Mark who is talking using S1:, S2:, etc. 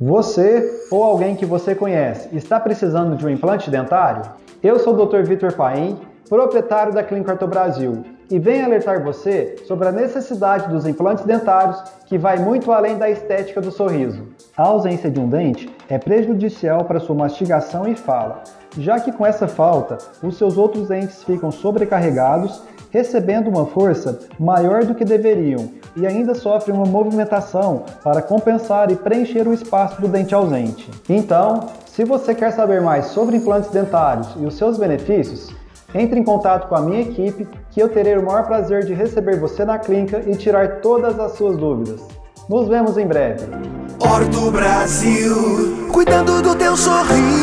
S1: Você ou alguém que você conhece está precisando de um implante dentário? Eu sou o Dr. Vitor Paim, proprietário da Clínica Orto Brasil, e venho alertar você sobre a necessidade dos implantes dentários que vai muito além da estética do sorriso. A ausência de um dente é prejudicial para sua mastigação e fala, já que com essa falta, os seus outros dentes ficam sobrecarregados recebendo uma força maior do que deveriam e ainda sofrem uma movimentação para compensar e preencher o espaço do dente ausente. Então, se você quer saber mais sobre implantes dentários e os seus benefícios, entre em contato com a minha equipe que eu terei o maior prazer de receber você na clínica e tirar todas as suas dúvidas. Nos vemos em breve.
S2: Orto Brasil, cuidando do teu sorriso.